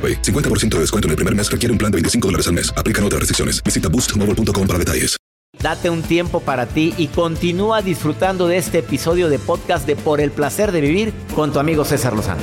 AroPay. 50% de descuento en el primer mes requiere un plan de 25 dólares al mes. Aplican otras restricciones. Visita boostmobile.com para detalles. Date un tiempo para ti y continúa disfrutando de este episodio de podcast de Por el placer de vivir con tu amigo César Lozano.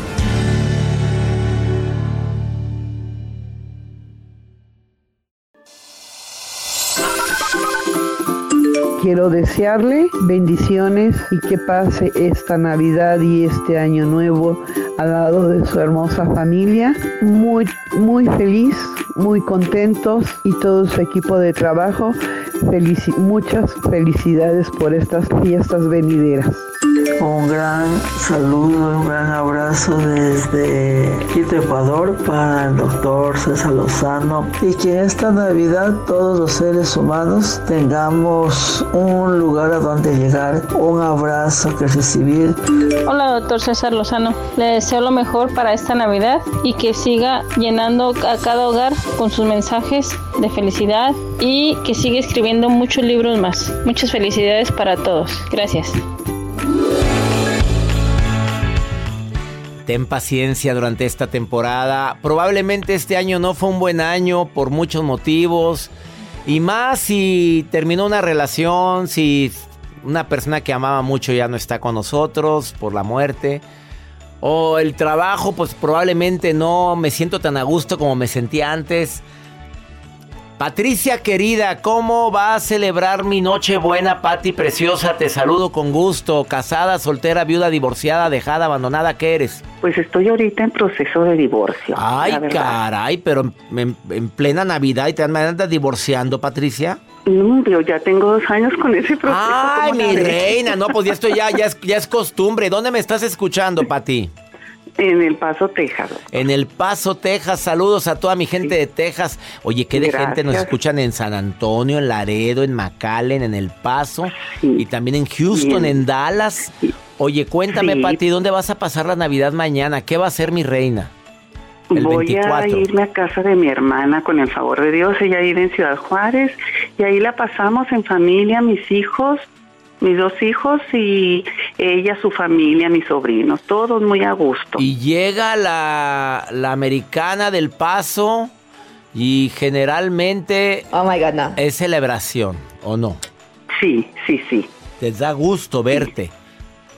Quiero desearle bendiciones y que pase esta Navidad y este año nuevo al lado de su hermosa familia, muy, muy feliz, muy contentos y todo su equipo de trabajo. muchas felicidades por estas fiestas venideras. Un gran saludo, un gran abrazo desde Quito, Ecuador para el doctor César Lozano y que esta Navidad todos los seres humanos tengamos un lugar a donde llegar, un abrazo que recibir. Hola doctor César Lozano, le deseo lo mejor para esta Navidad y que siga llenando a cada hogar con sus mensajes de felicidad y que siga escribiendo muchos libros más. Muchas felicidades para todos. Gracias. Ten paciencia durante esta temporada. Probablemente este año no fue un buen año por muchos motivos. Y más si terminó una relación, si una persona que amaba mucho ya no está con nosotros por la muerte. O el trabajo, pues probablemente no me siento tan a gusto como me sentía antes. Patricia querida, ¿cómo va a celebrar mi noche buena, Pati preciosa? Te saludo con gusto. Casada, soltera, viuda, divorciada, dejada, abandonada, ¿qué eres? Pues estoy ahorita en proceso de divorcio. Ay, caray, pero en, plena Navidad y te andas divorciando, Patricia. No, yo ya tengo dos años con ese proceso. Ay, mi reina, no, pues esto ya, ya, es, ya es costumbre. ¿Dónde me estás escuchando, Pati? En El Paso, Texas. En El Paso, Texas. Saludos a toda mi gente de Texas. Oye, ¿qué de gente nos escuchan en San Antonio, en Laredo, en McAllen, en El Paso? Y también en Houston, en Dallas. Oye, cuéntame, Pati, ¿dónde vas a pasar la Navidad mañana? ¿Qué va a ser mi reina? El Voy a irme a casa de mi hermana con el favor de Dios. Ella vive en Ciudad Juárez y ahí la pasamos en familia, mis hijos, mis dos hijos y ella, su familia, mis sobrinos, todos muy a gusto. Y llega la, americana del paso y generalmente oh my God, no. es celebración, ¿o no? Sí, sí, sí. Te da gusto verte.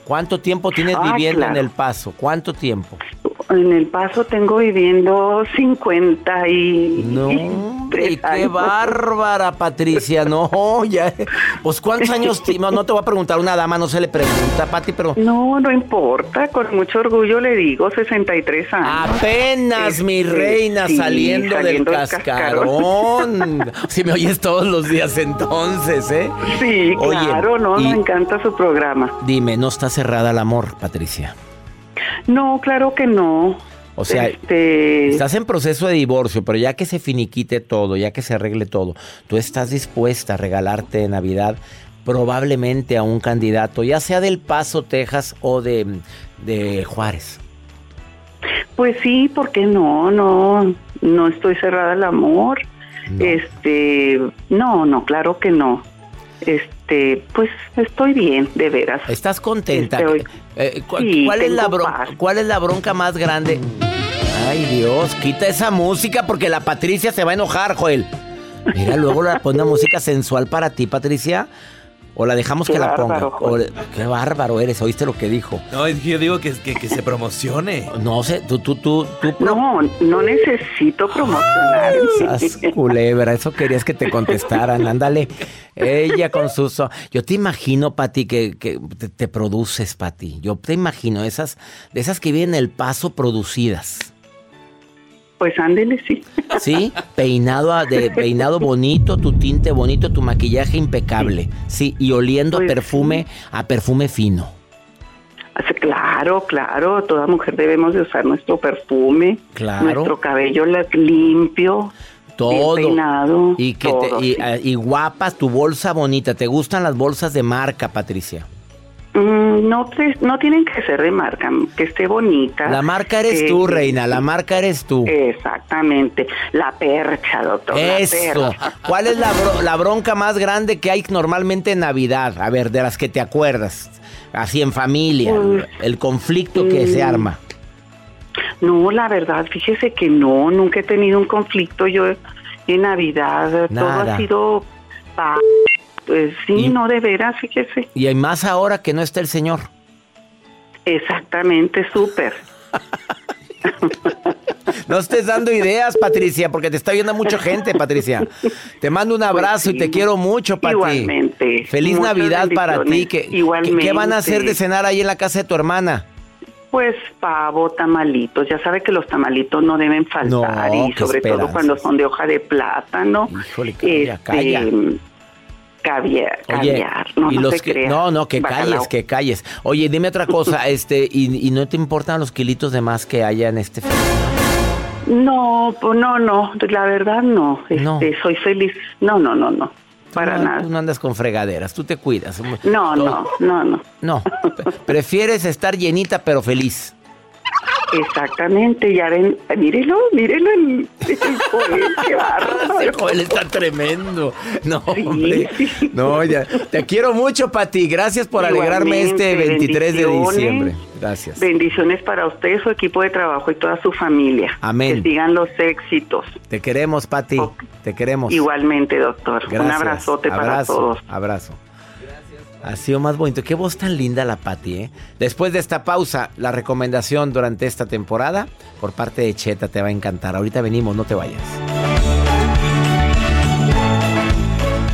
¿Cuánto tiempo tienes ah, viviendo en El Paso? ¿Cuánto tiempo? En El Paso tengo viviendo 50 y... No, qué bárbara, Patricia. No, ya... Pues ¿cuántos años... No, no te voy a preguntar, una dama no se le pregunta, Pati, pero... No, no importa. Con mucho orgullo le digo 63 años. Apenas, mi este, reina, saliendo, del cascarón. si me oyes todos los días entonces, ¿eh? Sí, claro, no, me encanta su programa. Dime, ¿no estás cerrada al amor, Patricia? No, claro que no. O sea, este... estás en proceso de divorcio, pero ya que se finiquite todo, ya que se arregle todo, tú estás dispuesta a regalarte de Navidad probablemente a un candidato, ya sea del Paso, Texas o de, de Juárez. Pues sí, ¿por qué no? No, no estoy cerrada al amor. Este, no, no, claro que no. Este, pues estoy bien, de veras. ¿Estás contenta? Este, eh, ¿cuál, es la bronca, ¿Cuál es la bronca más grande? Ay, Dios, quita esa música porque la Patricia se va a enojar, Joel. Mira, luego le pone una música sensual para ti, Patricia. O la dejamos que la ponga. qué bárbaro eres, ¿oíste lo que dijo? No, yo digo que, que, se promocione. No sé, tú, tú, tú, tú. No, no necesito promocionar. culebra, eso querías que te contestaran. Ándale. Ella con sus. Yo te imagino, Pati, que, que te, produces, Pati. Yo te imagino esas, de esas que vienen el paso producidas. Pues ándele, sí. Sí, peinado, de, peinado bonito, tu tinte bonito, tu maquillaje impecable. Sí, y oliendo a pues perfume, a perfume fino. Claro, claro, toda mujer debemos de usar nuestro perfume, claro. nuestro cabello limpio, todo. peinado, y que y, y guapas, tu bolsa bonita. ¿Te gustan las bolsas de marca, Patricia? Mm, no, no tienen que ser de marca, que esté bonita. La marca eres tú, reina, la marca eres tú. Exactamente, la percha, doctor. Eso. ¿Cuál es la, bronca más grande que hay normalmente en Navidad? A ver, de las que te acuerdas, así en familia, el conflicto que se mm, arma. No, la verdad, fíjese que no, nunca he tenido un conflicto yo en Navidad. Todo ha sido pues sí, no de veras, fíjese. Y hay más ahora que no está el señor. Exactamente, súper. No estés dando ideas, Patricia, porque te está viendo mucha gente, Patricia. Te mando un abrazo y te quiero mucho, Pati. Igualmente. Feliz Navidad para ti. ¿Qué, Igualmente. ¿Qué van a hacer de cenar ahí en la casa de tu hermana? Pues pavo, tamalitos. Ya sabe que los tamalitos no deben faltar y sobre todo cuando son de hoja de plátano. Híjole, calla, calla. Caviar, caviar. no, y los que, no, no, que calles, que calles. Oye, dime otra cosa, este, y, no te importan los kilitos de más que haya en este No, pues no, no, la verdad no. Este, soy feliz. No, no, no, no. Para nada. Tú no andas con fregaderas, tú te cuidas. No, no, no, no. No, prefieres estar llenita pero feliz. Exactamente, ya ven, mírelo, mírelo el, Joel, qué bárbaro. Joel está tremendo. No, hombre. No, ya. Te quiero mucho, Pati. Gracias por alegrarme este 23 de diciembre. Gracias. Bendiciones para usted, su equipo de trabajo y toda su familia. Amén. Que sigan los éxitos. Te queremos, Pati. Te queremos. Igualmente, doctor. Un abrazote para todos. Abrazo. Ha sido más bonito. Qué voz tan linda la Patti, ¿eh? Después de esta pausa, la recomendación durante esta temporada por parte de Cheta te va a encantar. Ahorita venimos, no te vayas.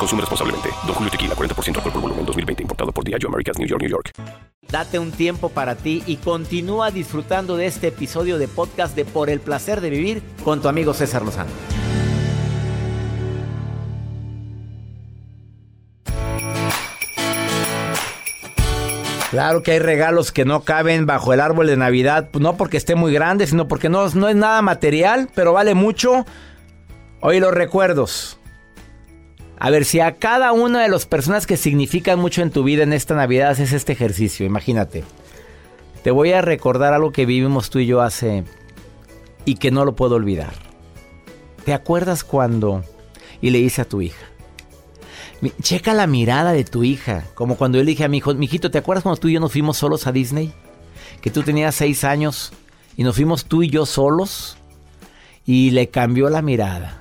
Consume responsablemente. Don Julio Tequila, 40% alcohol por volumen, 2020. Importado por Diageo Americas, New York, New York. Date un tiempo para ti y continúa disfrutando de este episodio de podcast de Por el Placer de Vivir con tu amigo César Lozano. Claro que hay regalos que no caben bajo el árbol de Navidad, no porque esté muy grande, sino porque no, no es nada material, pero vale mucho. Hoy los recuerdos. A ver, si a cada una de las personas que significan mucho en tu vida en esta Navidad haces este ejercicio, imagínate. Te voy a recordar algo que vivimos tú y yo hace y que no lo puedo olvidar. ¿Te acuerdas cuando y le hice a tu hija? Checa la mirada de tu hija, como cuando yo le dije a mi hijo, mijito, ¿te acuerdas cuando tú y yo nos fuimos solos a Disney? Que tú tenías seis años y nos fuimos tú y yo solos y le cambió la mirada.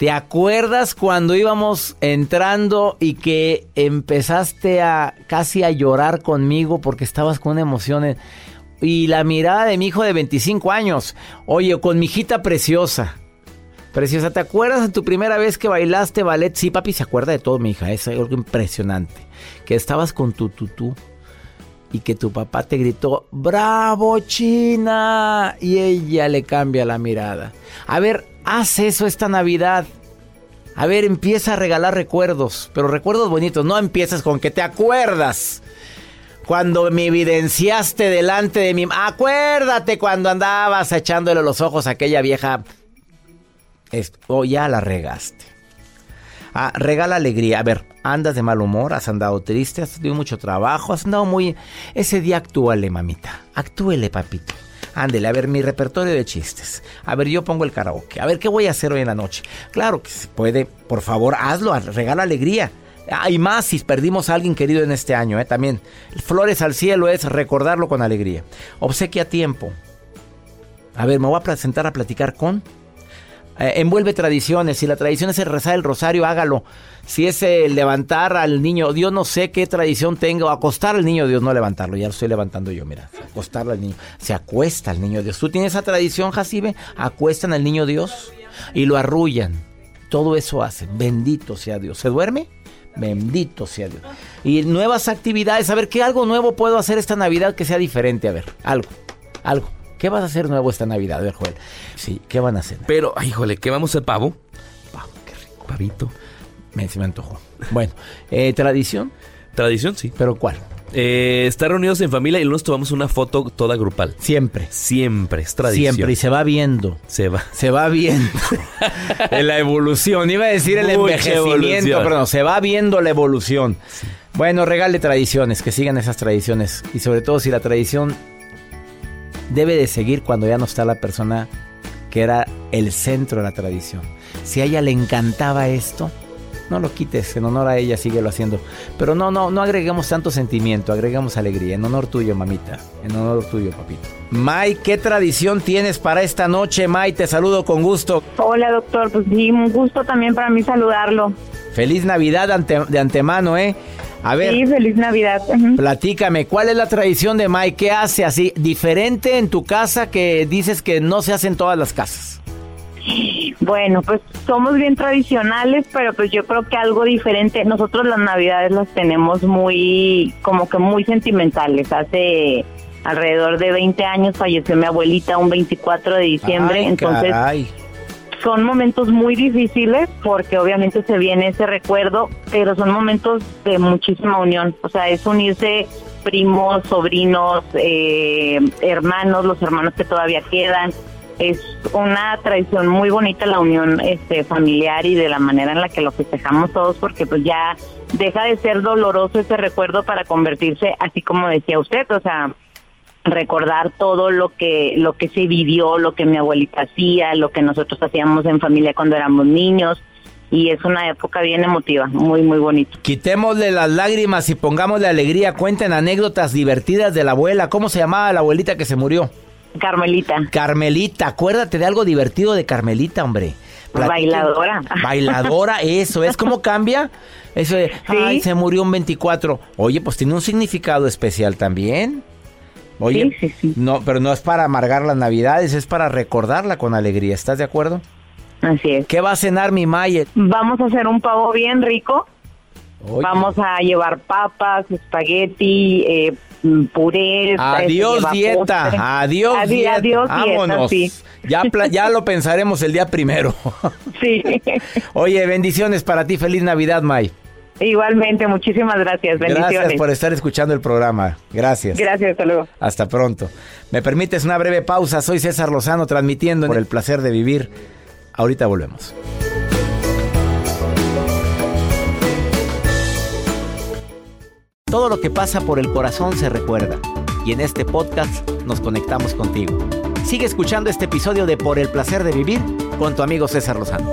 ¿Te acuerdas cuando íbamos entrando y que empezaste a casi a llorar conmigo porque estabas con emoción? Y la mirada de mi hijo de 25 años. Oye, con mi hijita preciosa. Preciosa, ¿te acuerdas de tu primera vez que bailaste ballet? Sí, papi, se acuerda de todo, mi hija. Es algo impresionante. Que estabas con tu tutú. y que tu papá te gritó, bravo China, y ella le cambia la mirada. A ver, haz eso esta Navidad. A ver, empieza a regalar recuerdos, pero recuerdos bonitos, no empiezas con que te acuerdas. Cuando me evidenciaste delante de mí, acuérdate cuando andabas echándole los ojos a aquella vieja. o ya la regaste. Ah, regala alegría. A ver, andas de mal humor, has andado triste, has tenido mucho trabajo, has andado muy... Ese día actúale, mamita. Actúele, papito. Ándele, a ver, mi repertorio de chistes. A ver, yo pongo el karaoke. A ver, ¿qué voy a hacer hoy en la noche? Claro que se puede. Por favor, hazlo. Regala alegría. Hay más si perdimos a alguien querido en este año, ¿eh? También. Flores al cielo es recordarlo con alegría. Obsequia tiempo. A ver, me voy a presentar a platicar con eh, envuelve tradiciones. Si la tradición es el rezar el rosario, hágalo. Si es el levantar al niño, Dios no sé qué tradición tenga, o acostar al niño Dios, no levantarlo, ya lo estoy levantando yo, mira, acostarlo al niño. Se acuesta al niño Dios. ¿Tú tienes esa tradición, Jacibe? Acuestan al niño Dios y lo arrullan. Todo eso hace. Bendito sea Dios. ¿Se duerme? Bendito sea Dios. Y nuevas actividades. A ver, ¿qué algo nuevo puedo hacer esta Navidad que sea diferente? A ver, algo, algo. ¿Qué vas a hacer nuevo esta Navidad? A ver, Joel. Sí, ¿qué van a hacer? Pero, híjole, ¿qué vamos a hacer? ¿Pavo? Pavo, qué rico. Pavito. Me, se me antojó. Bueno, eh, ¿tradición? Tradición, sí. ¿Pero cuál? Eh, estar reunidos en familia y luego nos tomamos una foto toda grupal. Siempre. Siempre, es tradición. Siempre, y se va viendo. Se va. Se va viendo. en la evolución. Iba a decir el envejecimiento, pero no, se va viendo la evolución. Bueno, regale tradiciones, que sigan esas tradiciones. Y sobre todo si la tradición debe de seguir cuando ya no está la persona que era el centro de la tradición. Si a ella le encantaba esto, no lo quites, en honor a ella síguelo haciendo. Pero no, no, no agreguemos tanto sentimiento, agregamos alegría. En honor tuyo, mamita. En honor tuyo, papito. May, ¿qué tradición tienes para esta noche, May? Te saludo con gusto. Hola, doctor. Pues sí, un gusto también para mí saludarlo. Feliz Navidad de antemano, ¿eh? A ver. Sí, feliz Navidad. Platícame, ¿cuál es la tradición de Mike? ¿Qué hace así diferente en tu casa que dices que no se hace en todas las casas? Bueno, pues somos bien tradicionales, pero pues yo creo que algo diferente. Nosotros las Navidades las tenemos muy, como que muy sentimentales. Hace alrededor de 20 años falleció mi abuelita un 24 de diciembre, entonces son momentos muy difíciles porque obviamente se viene ese recuerdo, pero son momentos de muchísima unión. O sea, es unirse primos, sobrinos, eh, hermanos, los hermanos que todavía quedan. Es una tradición muy bonita la unión este, familiar y de la manera en la que lo festejamos todos porque pues ya deja de ser doloroso ese recuerdo para convertirse, así como decía usted, o sea, recordar todo lo que lo que se vivió, lo que mi abuelita hacía, lo que nosotros hacíamos en familia cuando éramos niños y es una época bien emotiva, muy muy bonito. Quitémosle las lágrimas y pongámosle alegría, cuenten anécdotas divertidas de la abuela, ¿cómo se llamaba la abuelita que se murió? Carmelita. Carmelita, acuérdate de algo divertido de Carmelita, hombre. Bailadora. Bailadora, eso, ¿es cómo cambia? Eso de, ay, se murió un 24. Oye, pues tiene un significado especial también. Oye, no, pero no es para amargar las navidades, es para recordarla con alegría. ¿Estás de acuerdo? Así es. ¿Qué va a cenar mi Mayer? Vamos a hacer un pavo bien rico. Vamos a llevar papas, espagueti, eh, puré. Adiós dieta, adiós dieta. Adiós Vámonos. ya, ya lo pensaremos el día primero. sí. Oye, bendiciones para ti. Feliz Navidad, May. Igualmente, muchísimas gracias. Bendiciones. Gracias por estar escuchando el programa. Gracias. Gracias, hasta luego. Hasta pronto. ¿Me permites una breve pausa? Soy César Lozano transmitiendo por el placer de vivir. Ahorita volvemos. Todo lo que pasa por el corazón se recuerda. Y en este podcast nos conectamos contigo. Sigue escuchando este episodio de Por el placer de vivir con tu amigo César Lozano.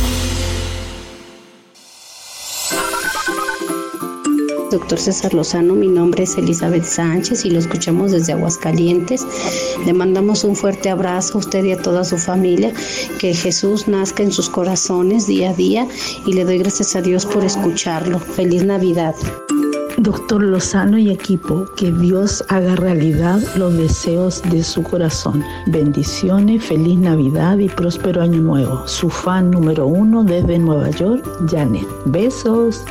Doctor César Lozano, mi nombre es Elizabeth Sánchez y lo escuchamos desde Aguascalientes. Le mandamos un fuerte abrazo a usted y a toda su familia. Que Jesús nazca en sus corazones día a día y le doy gracias a Dios por escucharlo. Feliz Navidad. Doctor Lozano y equipo, que Dios haga realidad los deseos de su corazón. Bendiciones, feliz Navidad y próspero año nuevo. Su fan número uno desde Nueva York, Janet. Besos.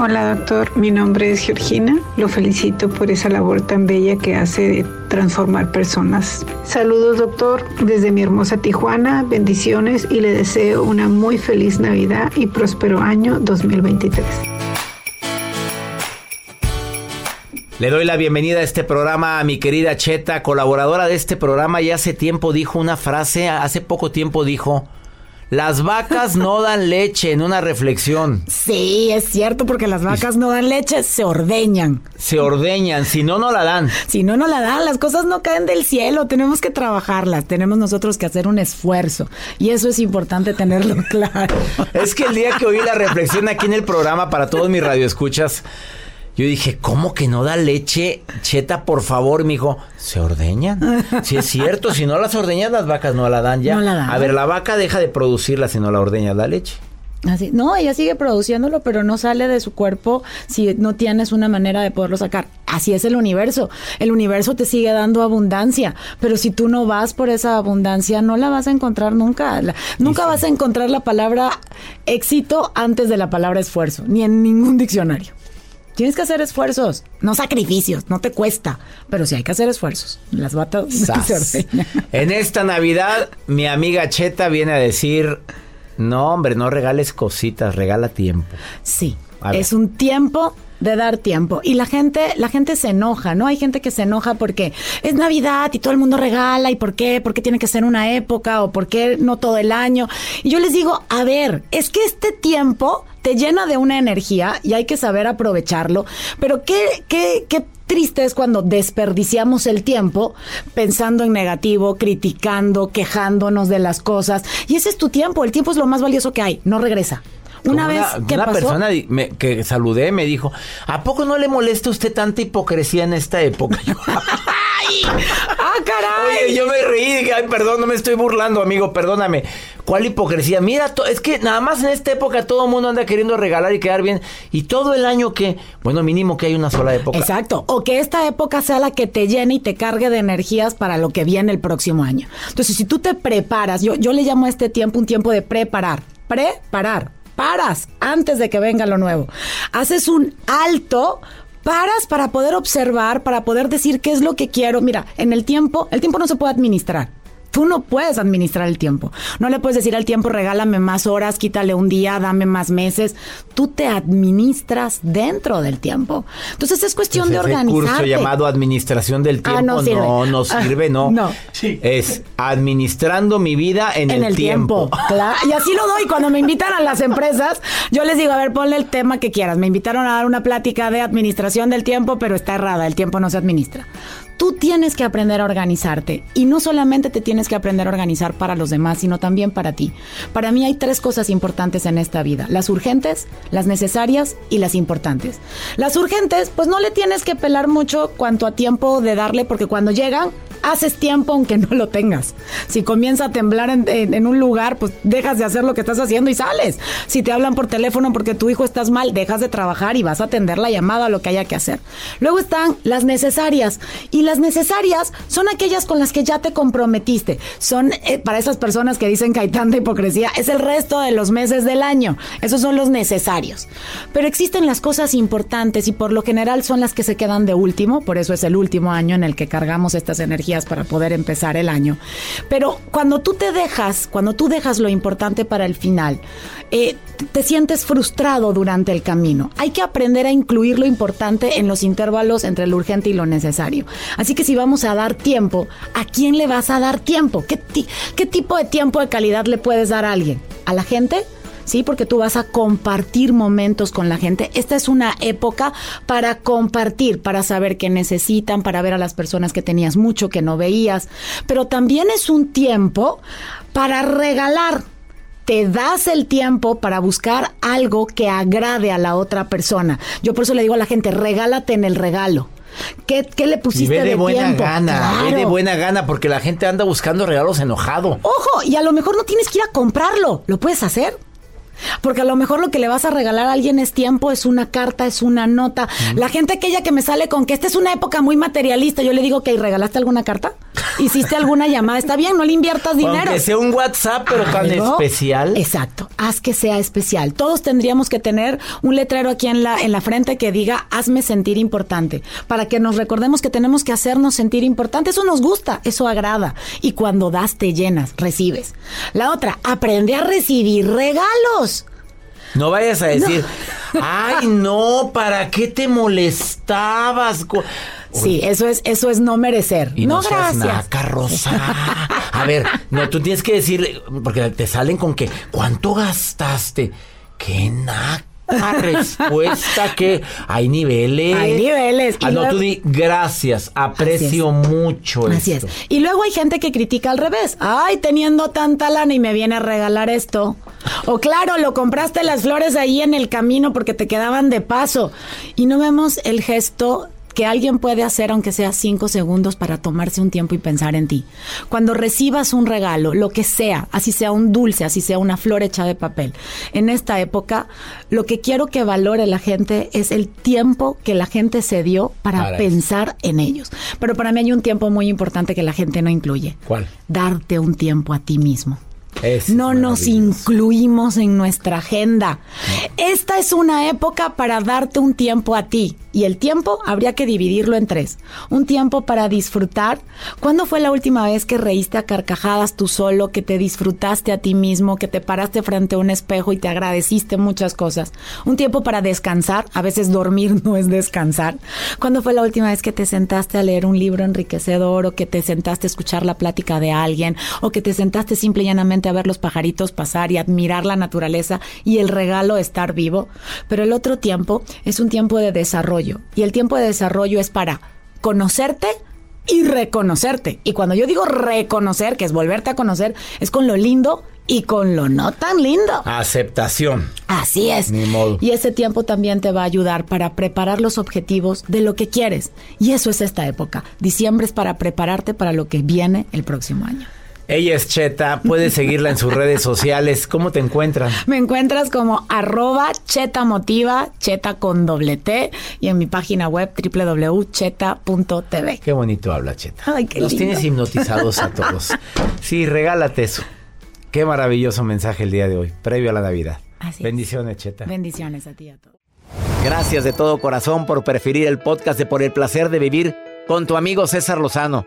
Hola doctor, mi nombre es Georgina. Lo felicito por esa labor tan bella que hace de transformar personas. Saludos doctor desde mi hermosa Tijuana, bendiciones y le deseo una muy feliz Navidad y próspero año 2023. Le doy la bienvenida a este programa a mi querida Cheta, colaboradora de este programa. Y hace tiempo dijo una frase, hace poco tiempo dijo, las vacas no dan leche en una reflexión. Sí, es cierto, porque las vacas no dan leche, se ordeñan. Se ordeñan, si no, no la dan. Si no, no la dan, las cosas no caen del cielo, tenemos que trabajarlas, tenemos nosotros que hacer un esfuerzo. Y eso es importante tenerlo claro. es que el día que oí la reflexión aquí en el programa para todos mis radioescuchas, yo dije, ¿cómo que no da leche? Cheta, por favor, mijo. ¿Se ordeñan? Si es cierto, si no las ordeñas, las vacas no la dan ya. No la dan. A ver, la vaca deja de producirla si no la ordeñas la leche. Así, no, ella sigue produciéndolo, pero no sale de su cuerpo si no tienes una manera de poderlo sacar. Así es el universo. El universo te sigue dando abundancia, pero si tú no vas por esa abundancia, no la vas a encontrar nunca. La- nunca vas a encontrar la palabra éxito antes de la palabra esfuerzo, ni en ningún diccionario. Tienes que hacer esfuerzos, no sacrificios, no te cuesta, pero sí hay que hacer esfuerzos. Las batas se. En esta Navidad, mi amiga Cheta viene a decir, no, hombre, no regales cositas, regala tiempo. Sí, es un tiempo de dar tiempo y la gente la gente se enoja, ¿no? Hay gente que se enoja porque es Navidad y todo el mundo regala y por qué, por qué tiene que ser una época o por qué no todo el año. Y yo les digo, a ver, es que este tiempo te llena de una energía y hay que saber aprovecharlo, pero qué qué qué triste es cuando desperdiciamos el tiempo pensando en negativo, criticando, quejándonos de las cosas. Y ese es tu tiempo, el tiempo es lo más valioso que hay, no regresa. Una vez que una pasó, persona me- que saludé me dijo, ¿a poco no le molesta a usted tanta hipocresía en esta época? Yo, ¡Ah, caray! Oye, yo me reí, dije, ay, perdón, no me estoy burlando, amigo, perdóname. ¿Cuál hipocresía? Mira, es que nada más en esta época todo el mundo anda queriendo regalar y quedar bien. Y todo el año que, bueno, mínimo que hay una sola época. Exacto. O que esta época sea la que te llene y te cargue de energías para lo que viene el próximo año. Entonces, si tú te preparas, yo, yo le llamo a este tiempo un tiempo de preparar. Preparar. Paras antes de que venga lo nuevo. Haces un alto. Paras para poder observar, para poder decir qué es lo que quiero. Mira, en el tiempo, el tiempo no se puede administrar. Tú no puedes administrar el tiempo. No le puedes decir al tiempo, regálame más horas, quítale un día, dame más meses. Tú te administras dentro del tiempo. Entonces es cuestión de Ese curso llamado Administración del Ah, Tiempo no sirve. no, no Ah, sirve, no. no. Es administrando mi vida en, en el tiempo. Claro. Y así lo doy. Cuando me invitan a las empresas, yo les digo, a ver, ponle el tema que quieras. Me invitaron a dar una plática de administración del tiempo, pero está errada. El tiempo no se administra. Tú tienes que aprender a organizarte. Y no solamente te tienes que aprender a organizar para los demás, sino también para ti. Para mí hay tres cosas importantes en esta vida. Las urgentes, las necesarias y las importantes. Las urgentes, pues no le tienes que pelar mucho cuanto a tiempo de darle, porque cuando llegan, haces tiempo aunque no lo tengas. Si comienza a temblar en, un lugar, pues dejas de hacer lo que estás haciendo y sales. Si te hablan por teléfono porque tu hijo estás mal, dejas de trabajar y vas a atender la llamada, lo que haya que hacer. Luego están las necesarias. Y las necesarias son aquellas con las que ya te comprometiste. Son eh, para esas personas que dicen que hay tanta hipocresía, es el resto de los meses del año. Esos son los necesarios. Pero existen las cosas importantes y por lo general son las que se quedan de último. Por eso es el último año en el que cargamos estas energías para poder empezar el año. Pero cuando tú te dejas, cuando tú dejas lo importante para el final, eh, te sientes frustrado durante el camino. Hay que aprender a incluir lo importante en los intervalos entre lo urgente y lo necesario. Así que si vamos a dar tiempo, ¿a quién le vas a dar tiempo? ¿Qué, qué tipo de tiempo de calidad le puedes dar a alguien? ¿A la gente? Sí, porque tú vas a compartir momentos con la gente. Esta es una época para compartir, para saber qué necesitan, para ver a las personas que tenías mucho que no veías. Pero también es un tiempo para regalar. te das el tiempo para buscar algo que agrade a la otra persona. Yo por eso le digo a la gente, regálate en el regalo. ¿Qué, qué le pusiste y ve de, buena tiempo? gana, ve de Claro. buena gana, porque la gente anda buscando regalos enojado. Ojo, y a lo mejor no tienes que ir a comprarlo, lo puedes hacer. Porque a lo mejor lo que le vas a regalar a alguien es tiempo, es una carta, es una nota. La gente aquella que me sale con que esta es una época muy materialista, yo le digo que regalaste alguna carta, hiciste alguna llamada, está bien, no le inviertas dinero. Aunque sea un WhatsApp, pero tan especial. Exacto, haz que sea especial. Todos tendríamos que tener un letrero aquí en la, en la frente que diga, hazme sentir importante, para que nos recordemos que tenemos que hacernos sentir importante. Eso nos gusta, eso agrada. Y cuando das, te llenas, recibes. La otra, aprende a recibir regalos. No vayas a decir, ay, no, ¿para qué te molestabas? Sí, eso es, eso es no merecer. Y no, no, seas gracias. naca, Rosa. A ver, no, tú tienes que decir, porque te salen con que, ¿cuánto gastaste? ¡Qué naca! Respuesta que hay niveles. Hay niveles. Ah, no, tú di gracias, aprecio mucho Así esto. es. Y luego hay gente que critica al revés. Ay, teniendo tanta lana y me viene a regalar esto. O claro, lo compraste las flores ahí en el camino porque te quedaban de paso. Y no vemos el gesto que alguien puede hacer aunque sea cinco segundos para tomarse un tiempo y pensar en ti. Cuando recibas un regalo, lo que sea, así sea un dulce, así sea una flor hecha de papel, en esta época, lo que quiero que valore la gente es el tiempo que la gente se dio para, Para eso. pensar en ellos. Pero para mí hay un tiempo muy importante que la gente no incluye. ¿Cuál? Darte un tiempo a ti mismo. No nos incluimos en nuestra agenda. Esta es una época para darte un tiempo a ti. Y el tiempo habría que dividirlo en tres. Un tiempo para disfrutar. ¿Cuándo fue la última vez que reíste a carcajadas tú solo, que te disfrutaste a ti mismo, que te paraste frente a un espejo y te agradeciste muchas cosas? Un tiempo para descansar. A veces dormir no es descansar. ¿Cuándo fue la última vez que te sentaste a leer un libro enriquecedor o que te sentaste a escuchar la plática de alguien o que te sentaste simple y llanamente a ver los pajaritos pasar y admirar la naturaleza y el regalo de estar vivo? Pero el otro tiempo es un tiempo de desarrollo y el tiempo de desarrollo es para conocerte y reconocerte. Y cuando yo digo reconocer, que es volverte a conocer, es con lo lindo y con lo no tan lindo. Aceptación. Así es. Ni modo. Y ese tiempo también te va a ayudar para preparar los objetivos de lo que quieres. Y eso es esta época. Diciembre es para prepararte para lo que viene el próximo año. Ella es Cheta, puedes seguirla en sus redes sociales. ¿Cómo te encuentran? Me encuentras como arroba cheta motiva, cheta con doble T, y en mi página web www.cheta.tv. Qué bonito habla Cheta. Ay, qué Los lindo. tienes hipnotizados a todos. Sí, regálate eso. Qué maravilloso mensaje el día de hoy, previo a la Navidad. Así es. Bendiciones, Cheta. Bendiciones a ti y a todos. Gracias de todo corazón por preferir el podcast de Por el placer de vivir con tu amigo César Lozano.